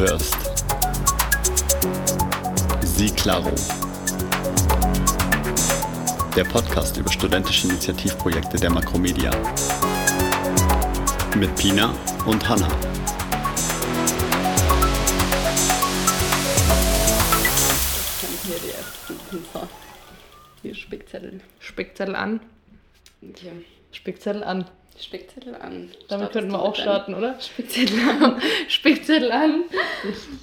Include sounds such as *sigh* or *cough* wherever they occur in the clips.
hörst Sie Claro. Der Podcast über studentische Initiativprojekte der Makromedia. Mit Pina und Hanna. Ich kann hier die ersten Pinsel. Hier Spickzettel. Spickzettel an. Hier. Spickzettel an. Spickzettel an. Damit könnten wir auch starten, oder? Spickzettel an. *laughs* Spickzettel an.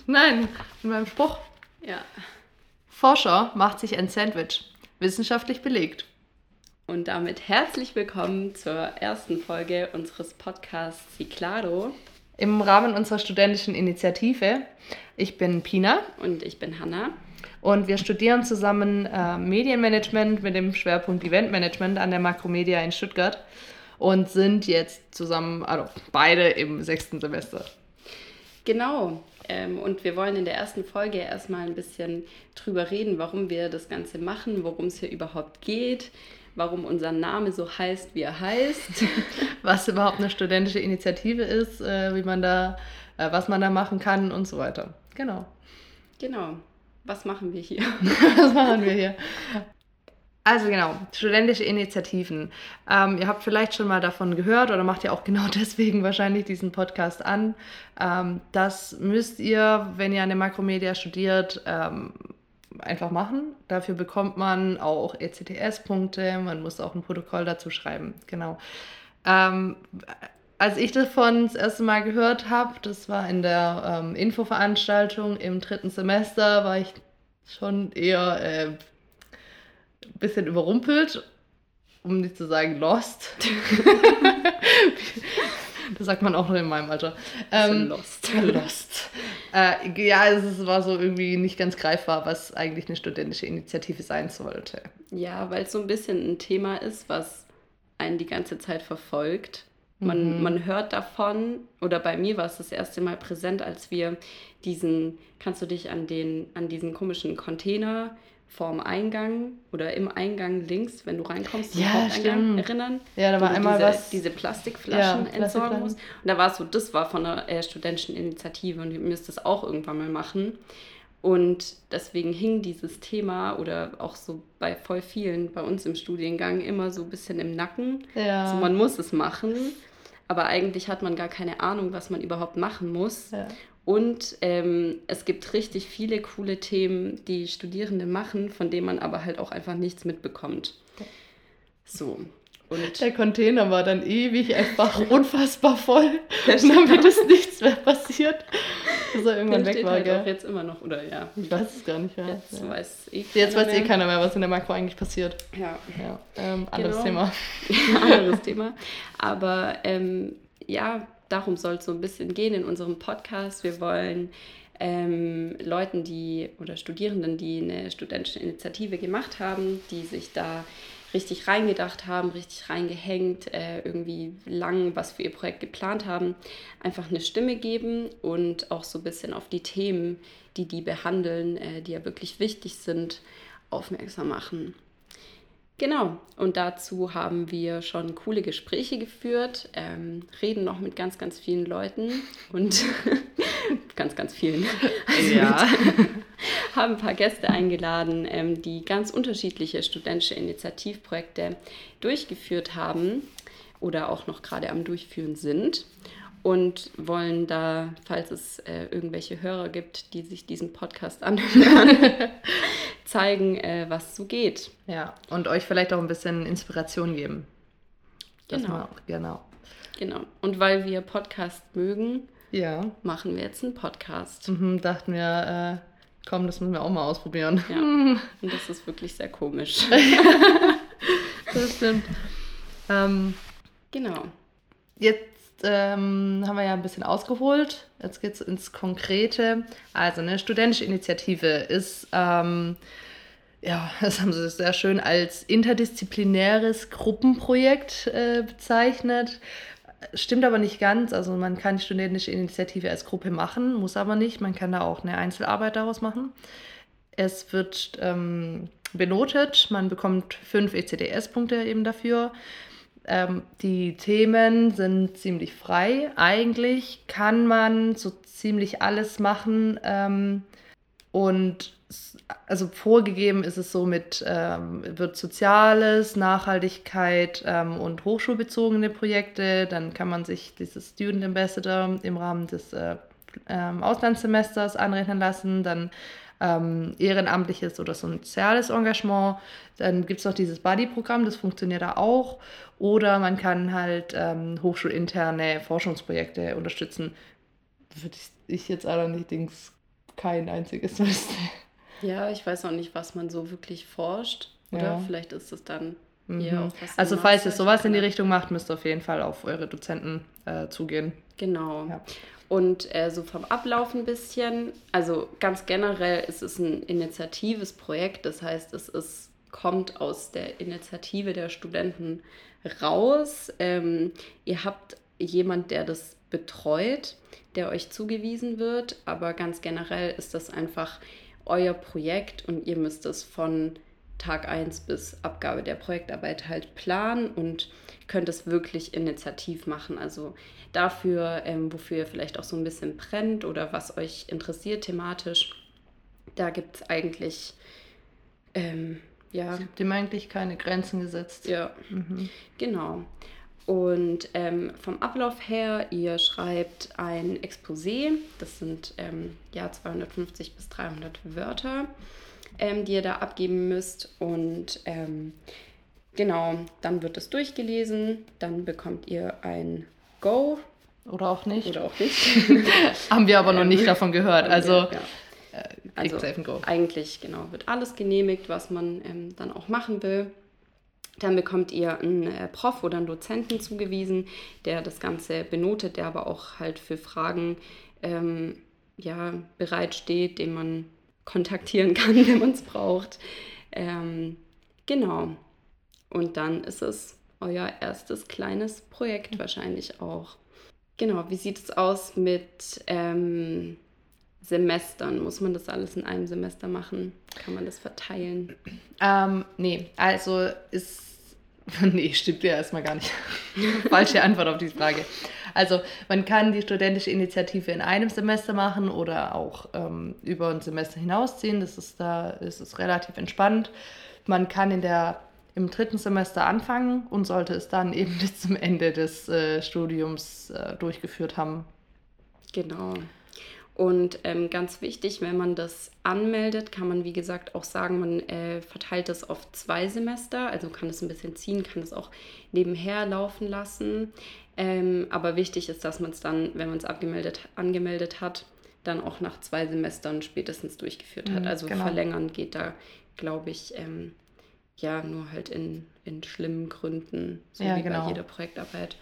Nein, in meinem Spruch. ja. Forscher macht sich ein Sandwich. Wissenschaftlich belegt. Und damit herzlich willkommen zur ersten Folge unseres Podcasts Ciclado. Im Rahmen unserer studentischen Initiative. Ich bin Pina Und ich bin Hanna. und wir studieren zusammen äh, Medienmanagement mit dem Schwerpunkt Eventmanagement an der Makromedia in Stuttgart und sind jetzt zusammen, also beide im sechsten Semester. Genau. Ähm, und wir wollen in der ersten Folge erstmal ein bisschen drüber reden, warum wir das Ganze machen, worum es hier überhaupt geht, warum unser Name so heißt, wie er heißt. *laughs* was überhaupt eine studentische Initiative ist, äh, wie man da, äh, was man da machen kann und so weiter. Genau. genau. Was machen wir hier? *laughs* Was machen wir hier? Also genau, studentische Initiativen. Ähm, ihr habt vielleicht schon mal davon gehört oder macht ja auch *laughs* genau deswegen wahrscheinlich diesen Podcast an. Ähm, das müsst ihr, wenn ihr an der Makromedia studiert, ähm, einfach machen. Dafür bekommt man auch ECTS-Punkte, man muss auch ein Protokoll dazu schreiben. Genau. Ähm, als ich davon das erste Mal gehört habe, das war in der ähm, Infoveranstaltung im dritten Semester, war ich schon eher äh, ein bisschen überrumpelt, um nicht zu sagen lost. *laughs* das sagt man auch noch in meinem Alter. Ähm, lost. *laughs* lost. Äh, ja, es war so irgendwie nicht ganz greifbar, was eigentlich eine studentische Initiative sein sollte. Ja, weil es so ein bisschen ein Thema ist, was einen die ganze Zeit verfolgt. Man, Mhm. man hört davon, oder bei mir war es das erste Mal präsent, als wir diesen, kannst du dich an, den, an diesen komischen Container vorm Eingang oder im Eingang links, wenn du reinkommst, zum Ja, Haupteingang stimmt. erinnern? Ja, da war einmal diese, was. Diese Plastikflaschen Ja, entsorgen musst. Und da war es so, das war von einer äh, studentischen Initiative und ihr müsst das auch irgendwann mal machen. Und deswegen hing dieses Thema oder auch so bei voll vielen bei uns im Studiengang immer so ein bisschen im Nacken. Ja. Also man muss es machen, aber eigentlich hat man gar keine Ahnung, was man überhaupt machen muss. ja. Und ähm, es gibt richtig viele coole Themen, die Studierende machen, von denen man aber halt auch einfach nichts mitbekommt. So. Und Der Container war dann ewig einfach *laughs* unfassbar voll, damit da. es nichts mehr passiert, bis er irgendwann der weg war. halt auch Gell? jetzt immer noch, oder ja. Ich weiß es gar nicht mehr. Jetzt ja. weiß eh Jetzt weiß eh keiner mehr, was in der Makro eigentlich passiert. Ja, Ja, ähm, anderes Genau. Thema. *laughs* anderes Thema. Aber ähm, ja, darum soll es so ein bisschen gehen in unserem Podcast. Wir wollen ähm, Leuten, die oder Studierenden, die eine studentische Initiative gemacht haben, die sich da richtig reingedacht haben, richtig reingehängt, äh, irgendwie lang was für ihr Projekt geplant haben, einfach eine Stimme geben und auch so ein bisschen auf die Themen, die die behandeln, äh, die ja wirklich wichtig sind, aufmerksam machen. Genau, und dazu haben wir schon coole Gespräche geführt, ähm, reden noch mit ganz, ganz vielen Leuten und *laughs* ganz, ganz vielen. Also Ja. mit, *laughs* haben ein paar Gäste eingeladen, ähm, die ganz unterschiedliche studentische Initiativprojekte durchgeführt haben oder auch noch gerade am Durchführen sind und wollen da, falls es äh, irgendwelche Hörer gibt, die sich diesen Podcast anhören, *laughs* zeigen, äh, was so geht. Ja, und euch vielleicht auch ein bisschen Inspiration geben. Genau. man genau. Genau. Und weil wir Podcast mögen, Ja, machen wir jetzt einen Podcast. mhm, dachten wir, äh, komm, das müssen wir auch mal ausprobieren. Ja. *laughs* Und das ist wirklich sehr komisch. *laughs* Das stimmt. Ähm, genau. Jetzt ähm, haben wir ja ein bisschen ausgeholt. Jetzt geht es ins Konkrete. Also eine studentische Initiative ist, ähm, ja, *laughs* das haben sie sehr schön als interdisziplinäres Gruppenprojekt äh, bezeichnet. Stimmt aber nicht ganz. Also man kann die studentische Initiative als Gruppe machen, muss aber nicht. Man kann da auch eine Einzelarbeit daraus machen. Es wird ähm, benotet. Man bekommt fünf ECDS-Punkte eben dafür. Ähm, die Themen sind ziemlich frei. Eigentlich kann man so ziemlich alles machen. Ähm, und also vorgegeben ist es so mit, ähm, wird Soziales, Nachhaltigkeit ähm, und hochschulbezogene Projekte. Dann kann man sich dieses Student Ambassador im Rahmen des äh, ähm, Auslandssemesters anrechnen lassen. Dann ähm, ehrenamtliches oder soziales Engagement. Dann gibt es noch dieses Buddy-Programm, das funktioniert da auch. Oder man kann halt ähm, hochschulinterne Forschungsprojekte unterstützen. Würde ich jetzt allerdings kein einziges wüsste. Ja, ich weiß auch nicht, was man so wirklich forscht. Oder ja. vielleicht ist es dann mhm. Also falls ihr sowas in die Richtung macht, müsst ihr auf jeden Fall auf eure Dozenten äh, zugehen. Genau. Ja. Und äh, so vom Ablauf ein bisschen, also ganz generell ist es ein initiatives Projekt, das heißt, es ist, kommt aus der Initiative der Studenten raus. Ähm, ihr habt jemand, der das betreut, der euch zugewiesen wird, aber ganz generell ist das einfach euer Projekt und ihr müsst es von Tag 1 bis Abgabe der Projektarbeit halt planen und könnt es wirklich initiativ machen. Also dafür, ähm, wofür ihr vielleicht auch so ein bisschen brennt oder was euch interessiert thematisch, da gibt es eigentlich, ähm, ja. Es gibt ihm eigentlich keine Grenzen gesetzt. Ja, mhm. genau. Und ähm, vom Ablauf her, ihr schreibt ein Exposé, das sind ähm, ja 250 bis 300 Wörter, ähm, die ihr da abgeben müsst. Und ähm, genau, dann wird es durchgelesen, dann bekommt ihr ein Go. Oder auch nicht. Oder auch nicht. *laughs* Haben wir aber noch nicht davon gehört. Also, ja. äh, also eigentlich genau wird alles genehmigt, was man ähm, dann auch machen will. Dann bekommt ihr einen äh, Prof oder einen Dozenten zugewiesen, der das Ganze benotet, der aber auch halt für Fragen ähm, ja, bereitsteht, den man kontaktieren kann, *laughs* wenn man es braucht. Ähm, genau. Und dann ist es euer erstes kleines Projekt wahrscheinlich auch. Genau, wie sieht es aus mit ähm, Semestern? Muss man das alles in einem Semester machen? Kann man das verteilen? Ähm, nee, also ist *laughs* Nee, stimmt ja erstmal gar nicht. *laughs* Falsche Antwort auf diese Frage. Also man kann die studentische Initiative in einem Semester machen oder auch ähm, über ein Semester hinausziehen. Das ist da ist es relativ entspannt. Man kann in der im dritten Semester anfangen und sollte es dann eben *laughs* bis zum Ende des äh, Studiums äh, durchgeführt haben. Genau. Und ähm, ganz wichtig, wenn man das anmeldet, kann man wie gesagt auch sagen, man äh, verteilt das auf zwei Semester, also kann es ein bisschen ziehen, kann es auch nebenher laufen lassen. Ähm, aber wichtig ist, dass man es dann, wenn man es abgemeldet, angemeldet hat, dann auch nach zwei Semestern spätestens durchgeführt hat. Mhm, also genau. verlängern geht da, glaube ich, ähm, ja, nur halt in, in schlimmen Gründen, so ja, wie genau. bei jeder Projektarbeit.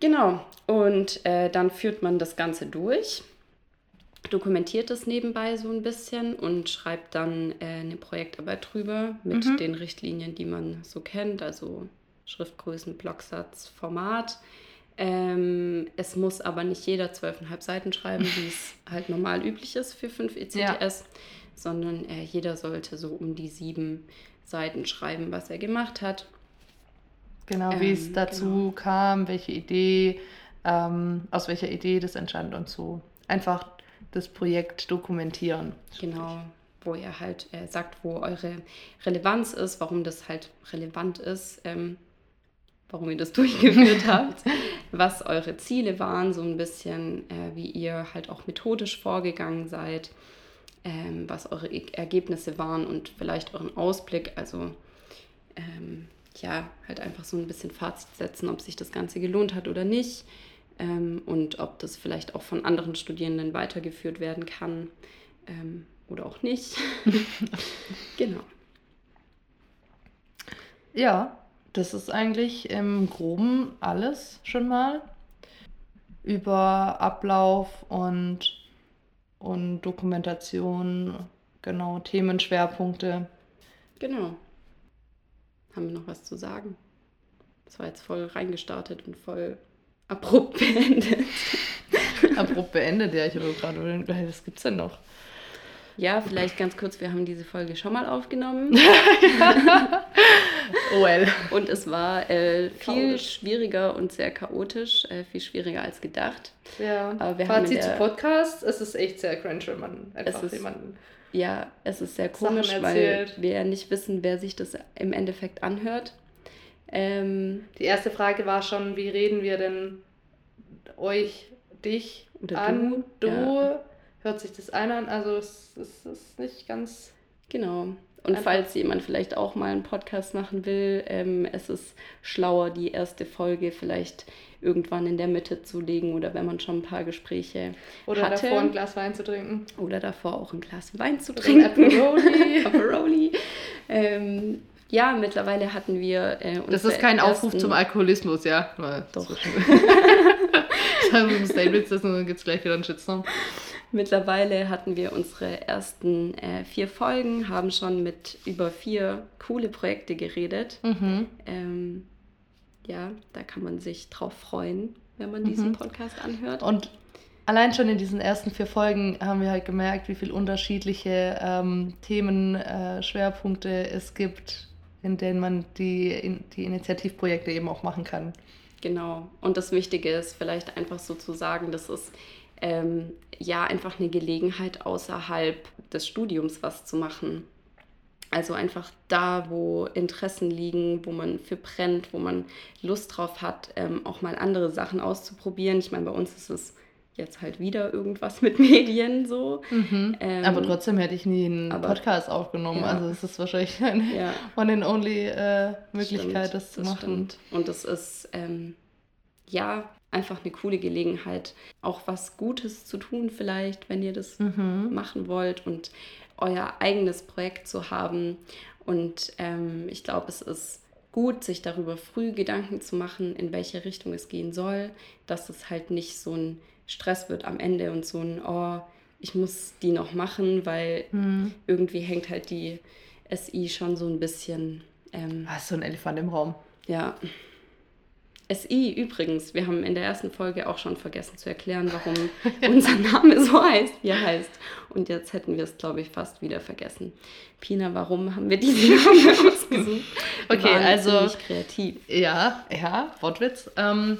Genau, und äh, dann führt man das Ganze durch dokumentiert es nebenbei so ein bisschen und schreibt dann äh, eine Projektarbeit drüber mit mhm. den Richtlinien, die man so kennt, also Schriftgrößen, Blocksatz, Format. Ähm, es muss aber nicht jeder zwölfeinhalb Seiten schreiben, wie es *laughs* halt normal üblich ist für 5 ECTS, ja. sondern äh, jeder sollte so um die sieben Seiten schreiben, was er gemacht hat. Genau, ähm, wie es dazu genau. kam, welche Idee, ähm, aus welcher Idee das entstand und so. Einfach das Projekt dokumentieren. Genau, wo ihr halt äh, sagt, wo eure Relevanz ist, warum das halt relevant ist, ähm, warum ihr das *laughs* durchgeführt habt, *laughs* was eure Ziele waren, so ein bisschen, äh, wie ihr halt auch methodisch vorgegangen seid, ähm, was eure Ergebnisse waren und vielleicht euren Ausblick, also ähm, ja, halt einfach so ein bisschen Fazit setzen, ob sich das Ganze gelohnt hat oder nicht ähm, und ob das vielleicht auch von anderen Studierenden weitergeführt werden kann ähm, oder auch nicht. *laughs* genau. Ja, das ist eigentlich im Groben alles schon mal über Ablauf und, und Dokumentation, genau, Themenschwerpunkte. Genau. Haben wir noch was zu sagen? Das war jetzt voll reingestartet und voll abrupt *laughs* beendet. abrupt beendet, ja, ich habe gerade, was gibt's denn noch? Ja, vielleicht ganz kurz, wir haben diese Folge schon mal aufgenommen. *laughs* OL. Und es war äh, viel Chaotisch. schwieriger und sehr chaotisch, äh, viel schwieriger als gedacht. Ja, Aber wir Fazit zu Podcast, es ist echt sehr cringe, wenn man einfach jemanden... Ja, es ist sehr komisch, weil wir ja nicht wissen, wer sich das im Endeffekt anhört. Ähm, Die erste Frage war schon, wie reden wir denn euch, dich Oder an? du, Du, ja. hört sich das ein an? Also es, es ist nicht ganz... genau. Und Einfach- falls jemand vielleicht auch mal einen Podcast machen will, ähm, es ist schlauer, die erste Folge vielleicht irgendwann in der Mitte zu legen oder wenn man schon ein paar Gespräche Oder hatte. davor ein Glas Wein zu trinken. oder davor auch ein Glas Wein zu ein trinken. Aperoli. *laughs* Aperoli. ähm, ja, mittlerweile hatten wir. Äh, Das ist kein Aufruf zum Alkoholismus, ja? Mal Doch. *laughs* Sagen wir im Statement sitzen und dann gibt es gleich wieder einen Shitstorm. Mittlerweile hatten wir unsere ersten äh, vier Folgen, haben schon mit über vier coole Projekte geredet. Mhm. Ähm, ja, da kann man sich drauf freuen, wenn man diesen Mhm. Podcast anhört. Und allein schon in diesen ersten vier Folgen haben wir halt gemerkt, wie viele unterschiedliche ähm, Themen, äh, Schwerpunkte es gibt, in denen man die, in, die Initiativprojekte eben auch machen kann. Genau. Und das Wichtige ist vielleicht einfach so zu sagen, das ist ähm, ja einfach eine Gelegenheit außerhalb des Studiums was zu machen. Also einfach da, wo Interessen liegen, wo man für brennt, wo man Lust drauf hat, ähm, auch mal andere Sachen auszuprobieren. Ich meine, bei uns ist es jetzt halt wieder irgendwas mit *laughs* Medien so. Ähm, aber trotzdem hätte ich nie einen aber- Podcast aufgenommen. Ja. Also es ist wahrscheinlich eine Ja. one and only äh, Möglichkeit, Stimmt, das zu machen. Stimmt. Und es ist ähm, ja einfach eine coole Gelegenheit, auch was Gutes zu tun, vielleicht, wenn ihr das Mhm. machen wollt und euer eigenes Projekt zu haben. Und ähm, ich glaube, es ist gut, sich darüber früh Gedanken zu machen, in welche Richtung es gehen soll, dass es halt nicht so ein Stress wird am Ende und so ein, oh, ich muss die noch machen, weil Mhm. irgendwie hängt halt die SI schon so ein bisschen ähm, Ah, ist so ein Elefant im Raum. ja. SI übrigens, wir haben in der ersten Folge auch schon vergessen zu erklären, warum *laughs* unser Name so heißt, wie er heißt. Und jetzt hätten wir es, glaube ich, fast wieder vergessen. Pina, warum haben wir diesen Namen *laughs* ausgesucht? Wir Okay, waren also- kreativ. Ja, ja, Wortwitz. Ähm,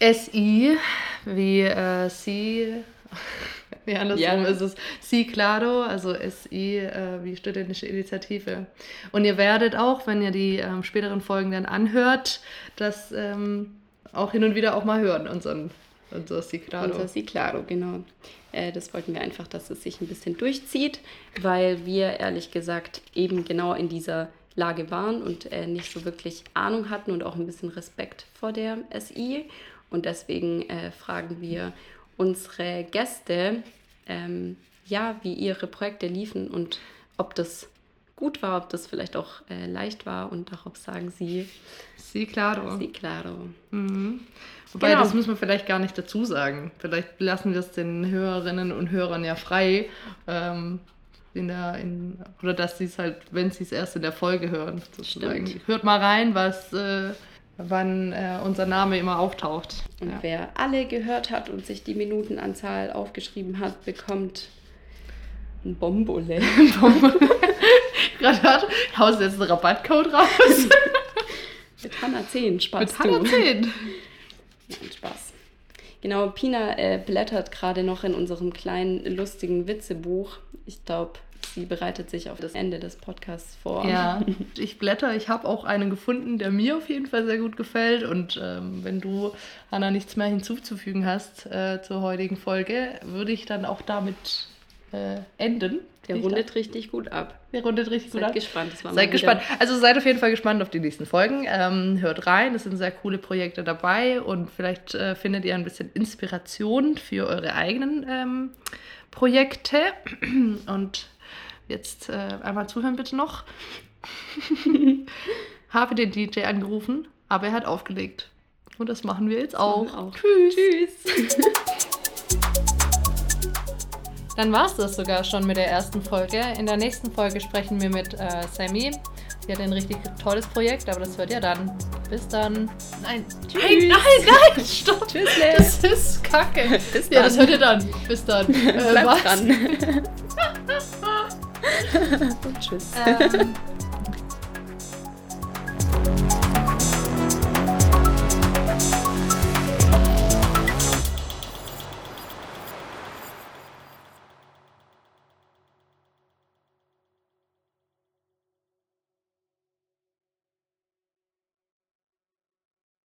SI, wie äh, Sie, *laughs* nee, andersrum Ja. ist es Si Claro, also SI äh, wie studentische Initiative. Und ihr werdet auch, wenn ihr die ähm, späteren Folgen dann anhört, das ähm, auch hin und wieder auch mal hören, unseren, unser Si Claro. Unser Si Claro, genau. Äh, das wollten wir einfach, dass es sich ein bisschen durchzieht, weil wir ehrlich gesagt eben genau in dieser Lage waren und äh, nicht so wirklich Ahnung hatten und auch ein bisschen Respekt vor der SI. Und deswegen äh, fragen wir unsere Gäste, ähm, ja, wie ihre Projekte liefen und ob das gut war, ob das vielleicht auch äh, leicht war. Und darauf sagen sie Si Claro. Si Claro. Mhm. Wobei, Genau. das muss man vielleicht gar nicht dazu sagen. Vielleicht lassen wir es den Hörerinnen und Hörern ja frei. Ähm, in der, in, oder dass sie es halt, wenn sie es erst in der Folge hören, sozusagen. Stimmt. Hört mal rein, was, äh, wann äh, unser Name immer auftaucht. Und Ja. wer alle gehört hat und sich die Minutenanzahl aufgeschrieben hat, bekommt ein Bombole. *laughs* *laughs* Gerade hat, haust jetzt einen Rabattcode raus. *laughs* Mit Hanna 10 Spaß Mit Hanna du. 10. Nein, Spaß. Genau, Pina äh, blättert gerade noch in unserem kleinen lustigen Witzebuch. Ich glaube, sie bereitet sich auf das Ende des Podcasts vor. Ja, *laughs* ich blätter. Ich habe auch einen gefunden, der mir auf jeden Fall sehr gut gefällt. Und ähm, wenn du, Hanna, nichts mehr hinzuzufügen hast äh, zur heutigen Folge, würde ich dann auch damit äh, enden. Der rundet richtig gut ab. Der rundet richtig gut Seid ab. gespannt. Seid gespannt. Also seid auf jeden Fall gespannt auf die nächsten Folgen. Ähm, hört rein, es sind sehr coole Projekte dabei und vielleicht äh, findet ihr ein bisschen Inspiration für eure eigenen ähm, Projekte. Und jetzt äh, einmal zuhören bitte noch. *laughs* Habe den DJ angerufen, aber er hat aufgelegt. Und das machen wir jetzt auch. wir auch. Tschüss. Tschüss. *laughs* Dann war es das sogar schon mit der ersten Folge. In der nächsten Folge sprechen wir mit äh, Sammy. Sie hat ein richtig tolles Projekt, aber das hört ihr dann. Bis dann. Nein, Tschüss. nein, nein, nein, *laughs* stopp. Tschüssle. Das ist kacke. Bis Ja, das dann. hört ihr dann. Bis dann. Äh, Bleibt was? dran. *laughs* Und tschüss. Ähm. *laughs*